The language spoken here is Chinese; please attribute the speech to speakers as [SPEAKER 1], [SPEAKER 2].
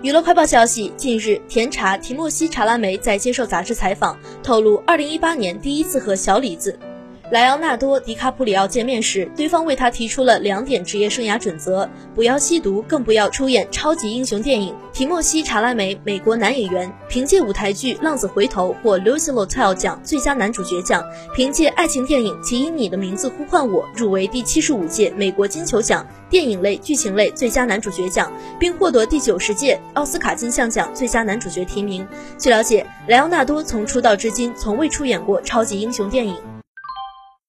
[SPEAKER 1] 娱乐快报消息，近日，甜茶提莫西·查拉梅在接受杂志采访，透露2018年第一次和小李子。莱昂纳多·迪卡普里奥见面时，对方为他提出了两点职业生涯准则：不要吸毒，更不要出演超级英雄电影。提莫西·查拉梅，美国男演员，凭借舞台剧《浪子回头》获 Lucy Lotell 奖最佳男主角奖，凭借爱情电影《请以你的名字呼唤我》入围第七十五届美国金球奖电影类剧情类最佳男主角奖，并获得第九十届奥斯卡金像奖最佳男主角提名。据了解，莱昂纳多从出道至今从未出演过超级英雄电影。